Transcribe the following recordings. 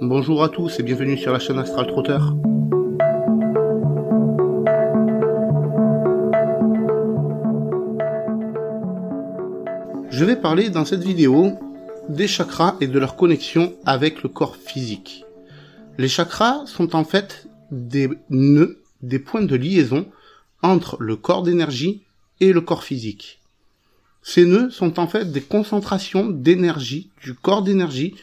Bonjour à tous et bienvenue sur la chaîne Astral Trotter. Je vais parler dans cette vidéo des chakras et de leur connexion avec le corps physique. Les chakras sont en fait des nœuds, des points de liaison entre le corps d'énergie et le corps physique. Ces nœuds sont en fait des concentrations d'énergie, du corps d'énergie,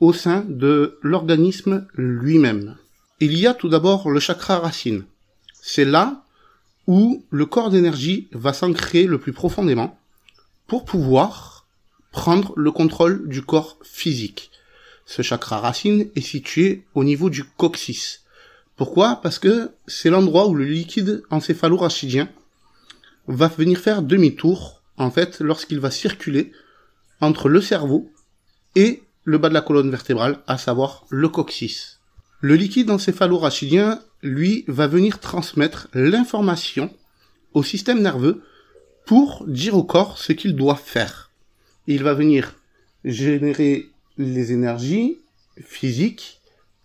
au sein de l'organisme lui-même. Il y a tout d'abord le chakra racine. C'est là où le corps d'énergie va s'ancrer le plus profondément pour pouvoir prendre le contrôle du corps physique. Ce chakra racine est situé au niveau du coccyx. Pourquoi? Parce que c'est l'endroit où le liquide encéphalo-rachidien va venir faire demi-tour, en fait, lorsqu'il va circuler entre le cerveau et le bas de la colonne vertébrale, à savoir le coccyx. Le liquide encéphalo-rachidien, lui, va venir transmettre l'information au système nerveux pour dire au corps ce qu'il doit faire. Il va venir générer les énergies physiques,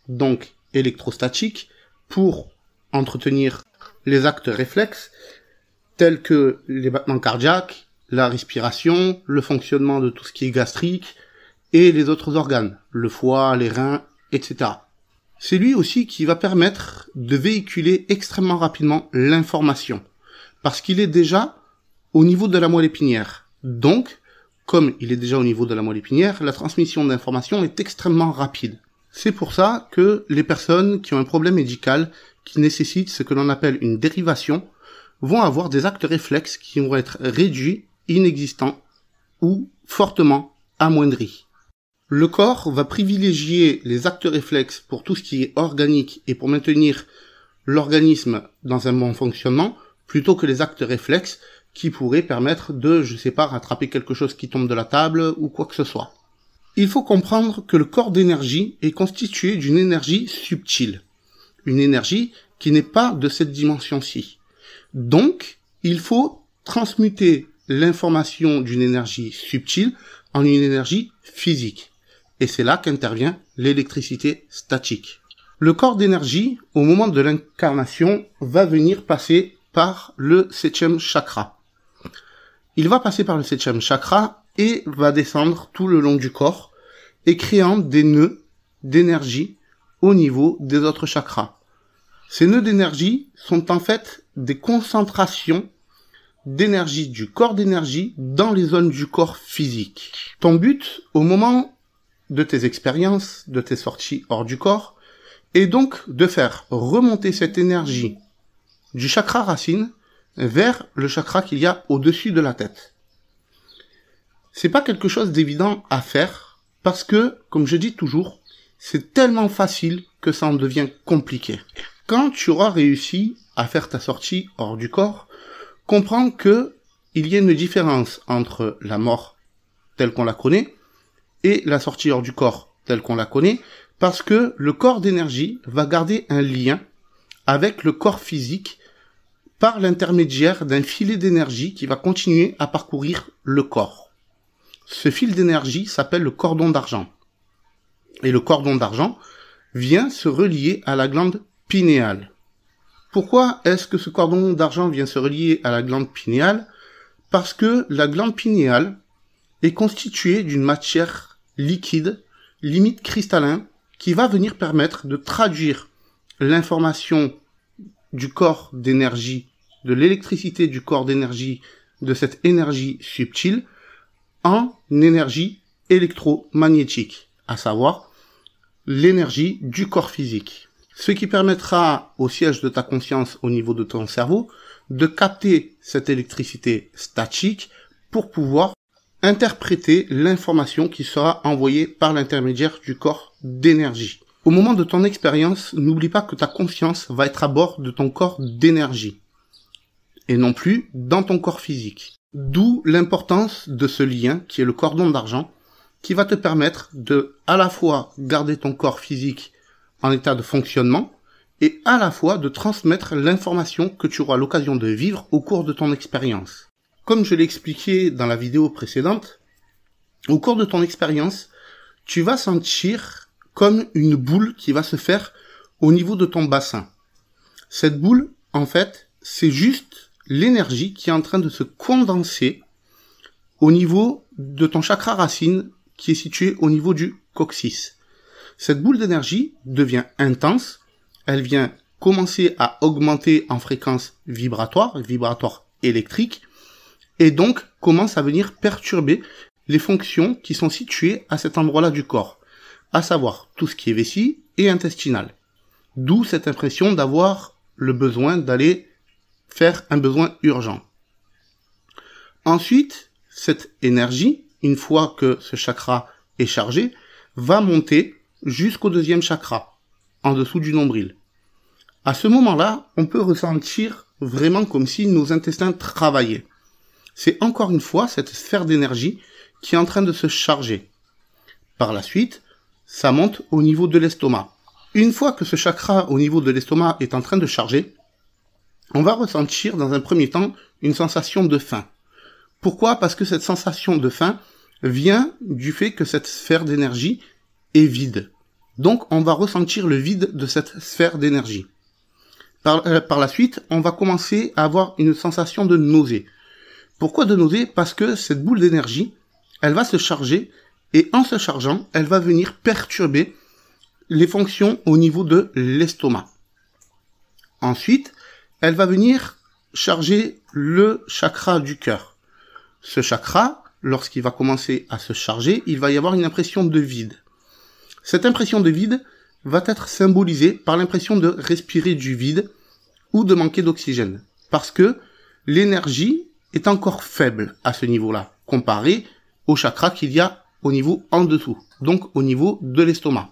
donc électrostatiques, pour entretenir les actes réflexes, tels que les battements cardiaques, la respiration, le fonctionnement de tout ce qui est gastrique, et les autres organes, le foie, les reins, etc. C'est lui aussi qui va permettre de véhiculer extrêmement rapidement l'information, parce qu'il est déjà au niveau de la moelle épinière. Donc, comme il est déjà au niveau de la moelle épinière, la transmission d'informations est extrêmement rapide. C'est pour ça que les personnes qui ont un problème médical qui nécessite ce que l'on appelle une dérivation vont avoir des actes réflexes qui vont être réduits, inexistants ou fortement amoindris. Le corps va privilégier les actes réflexes pour tout ce qui est organique et pour maintenir l'organisme dans un bon fonctionnement plutôt que les actes réflexes qui pourraient permettre de, je sais pas, rattraper quelque chose qui tombe de la table ou quoi que ce soit. Il faut comprendre que le corps d'énergie est constitué d'une énergie subtile. Une énergie qui n'est pas de cette dimension-ci. Donc, il faut transmuter l'information d'une énergie subtile en une énergie physique. Et c'est là qu'intervient l'électricité statique. Le corps d'énergie, au moment de l'incarnation, va venir passer par le septième chakra. Il va passer par le septième chakra et va descendre tout le long du corps et créant des nœuds d'énergie au niveau des autres chakras. Ces nœuds d'énergie sont en fait des concentrations d'énergie du corps d'énergie dans les zones du corps physique. Ton but au moment de tes expériences, de tes sorties hors du corps, est donc de faire remonter cette énergie du chakra racine vers le chakra qu'il y a au-dessus de la tête. C'est pas quelque chose d'évident à faire parce que, comme je dis toujours, c'est tellement facile que ça en devient compliqué. Quand tu auras réussi à faire ta sortie hors du corps, comprends que il y a une différence entre la mort telle qu'on la connaît et la sortie hors du corps telle qu'on la connaît, parce que le corps d'énergie va garder un lien avec le corps physique par l'intermédiaire d'un filet d'énergie qui va continuer à parcourir le corps. Ce fil d'énergie s'appelle le cordon d'argent. Et le cordon d'argent vient se relier à la glande pinéale. Pourquoi est-ce que ce cordon d'argent vient se relier à la glande pinéale? Parce que la glande pinéale est constituée d'une matière liquide, limite cristallin, qui va venir permettre de traduire l'information du corps d'énergie, de l'électricité du corps d'énergie, de cette énergie subtile, en énergie électromagnétique, à savoir l'énergie du corps physique. Ce qui permettra au siège de ta conscience au niveau de ton cerveau de capter cette électricité statique pour pouvoir interpréter l'information qui sera envoyée par l'intermédiaire du corps d'énergie. Au moment de ton expérience, n'oublie pas que ta conscience va être à bord de ton corps d'énergie et non plus dans ton corps physique. D'où l'importance de ce lien qui est le cordon d'argent qui va te permettre de à la fois garder ton corps physique en état de fonctionnement et à la fois de transmettre l'information que tu auras l'occasion de vivre au cours de ton expérience. Comme je l'ai expliqué dans la vidéo précédente, au cours de ton expérience, tu vas sentir comme une boule qui va se faire au niveau de ton bassin. Cette boule, en fait, c'est juste l'énergie qui est en train de se condenser au niveau de ton chakra racine qui est situé au niveau du coccyx. Cette boule d'énergie devient intense, elle vient commencer à augmenter en fréquence vibratoire, vibratoire électrique, et donc commence à venir perturber les fonctions qui sont situées à cet endroit-là du corps, à savoir tout ce qui est vessie et intestinal. D'où cette impression d'avoir le besoin d'aller faire un besoin urgent. Ensuite, cette énergie, une fois que ce chakra est chargé, va monter jusqu'au deuxième chakra, en dessous du nombril. À ce moment-là, on peut ressentir vraiment comme si nos intestins travaillaient. C'est encore une fois cette sphère d'énergie qui est en train de se charger. Par la suite, ça monte au niveau de l'estomac. Une fois que ce chakra au niveau de l'estomac est en train de charger, on va ressentir dans un premier temps une sensation de faim. Pourquoi? Parce que cette sensation de faim vient du fait que cette sphère d'énergie est vide. Donc on va ressentir le vide de cette sphère d'énergie. Par, euh, par, la suite, on va commencer à avoir une sensation de nausée. Pourquoi de nausée Parce que cette boule d'énergie, elle va se charger et en se chargeant, elle va venir perturber les fonctions au niveau de l'estomac. Ensuite, elle va venir charger le chakra du cœur. Ce chakra, lorsqu'il va commencer à se charger, il va y avoir une impression de vide. Cette impression de vide va être symbolisée par l'impression de respirer du vide ou de manquer d'oxygène. Parce que l'énergie est encore faible à ce niveau-là, comparé au chakra qu'il y a au niveau en dessous, donc au niveau de l'estomac.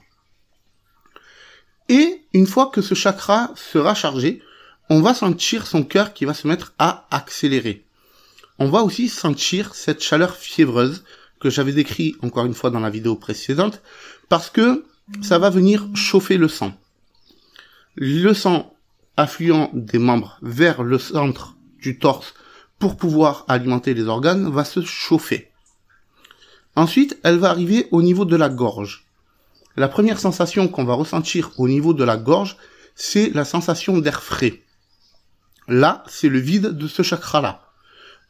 Et une fois que ce chakra sera chargé, on va sentir son cœur qui va se mettre à accélérer. On va aussi sentir cette chaleur fiévreuse que j'avais décrit encore une fois dans la vidéo précédente, parce que ça va venir chauffer le sang. Le sang affluent des membres vers le centre du torse pour pouvoir alimenter les organes va se chauffer. Ensuite, elle va arriver au niveau de la gorge. La première sensation qu'on va ressentir au niveau de la gorge, c'est la sensation d'air frais. Là, c'est le vide de ce chakra-là.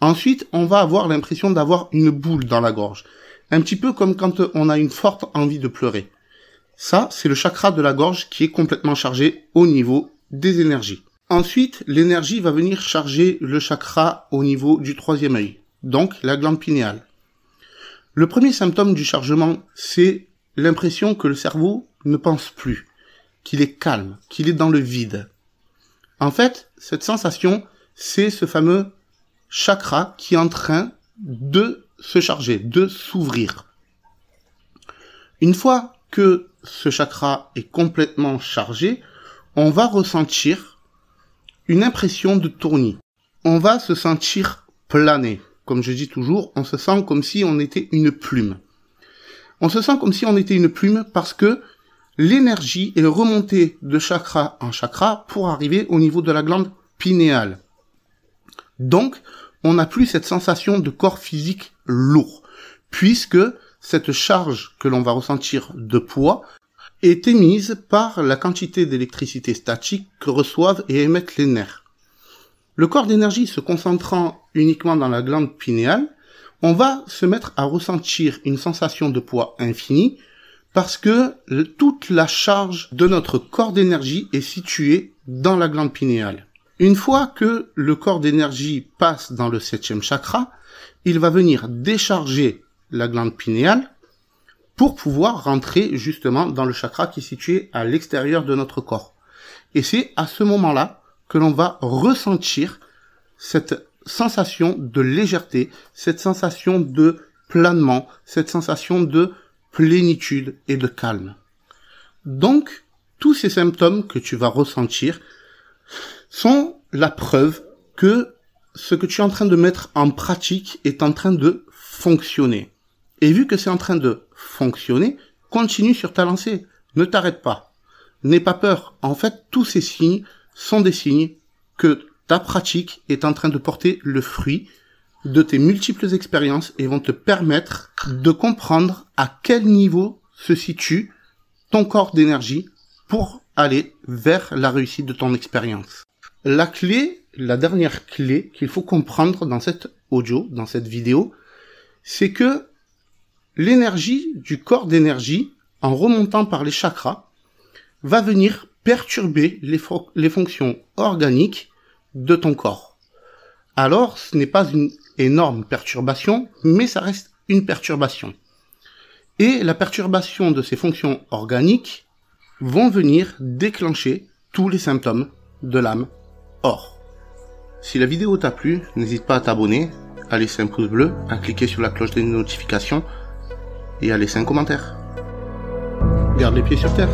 Ensuite, on va avoir l'impression d'avoir une boule dans la gorge. Un petit peu comme quand on a une forte envie de pleurer. Ça, c'est le chakra de la gorge qui est complètement chargé au niveau des énergies. Ensuite, l'énergie va venir charger le chakra au niveau du troisième œil, donc la glande pinéale. Le premier symptôme du chargement, c'est l'impression que le cerveau ne pense plus, qu'il est calme, qu'il est dans le vide. En fait, cette sensation, c'est ce fameux chakra qui est en train de se charger, de s'ouvrir. Une fois que ce chakra est complètement chargé, on va ressentir une impression de tournis. On va se sentir planer. Comme je dis toujours, on se sent comme si on était une plume. On se sent comme si on était une plume parce que l'énergie est remontée de chakra en chakra pour arriver au niveau de la glande pinéale. Donc, on n'a plus cette sensation de corps physique lourd, puisque cette charge que l'on va ressentir de poids est émise par la quantité d'électricité statique que reçoivent et émettent les nerfs. Le corps d'énergie se concentrant uniquement dans la glande pinéale, on va se mettre à ressentir une sensation de poids infini parce que toute la charge de notre corps d'énergie est située dans la glande pinéale. Une fois que le corps d'énergie passe dans le septième chakra, il va venir décharger la glande pinéale pour pouvoir rentrer justement dans le chakra qui est situé à l'extérieur de notre corps. Et c'est à ce moment-là que l'on va ressentir cette sensation de légèreté, cette sensation de planement, cette sensation de plénitude et de calme. Donc, tous ces symptômes que tu vas ressentir sont la preuve que ce que tu es en train de mettre en pratique est en train de fonctionner. Et vu que c'est en train de fonctionner, continue sur ta lancée. Ne t'arrête pas. N'aie pas peur. En fait, tous ces signes sont des signes que ta pratique est en train de porter le fruit de tes multiples expériences et vont te permettre de comprendre à quel niveau se situe ton corps d'énergie pour aller vers la réussite de ton expérience. La clé, la dernière clé qu'il faut comprendre dans cette audio, dans cette vidéo, c'est que l'énergie du corps d'énergie, en remontant par les chakras, va venir perturber les, fonctions organiques de ton corps. Alors, ce n'est pas une énorme perturbation, mais ça reste une perturbation. Et la perturbation de ces fonctions organiques vont venir déclencher tous les symptômes de l'âme or. Si la vidéo t'a plu, n'hésite pas à t'abonner, à laisser un pouce bleu, à cliquer sur la cloche des notifications et à laisser un commentaire. Garde les pieds sur terre.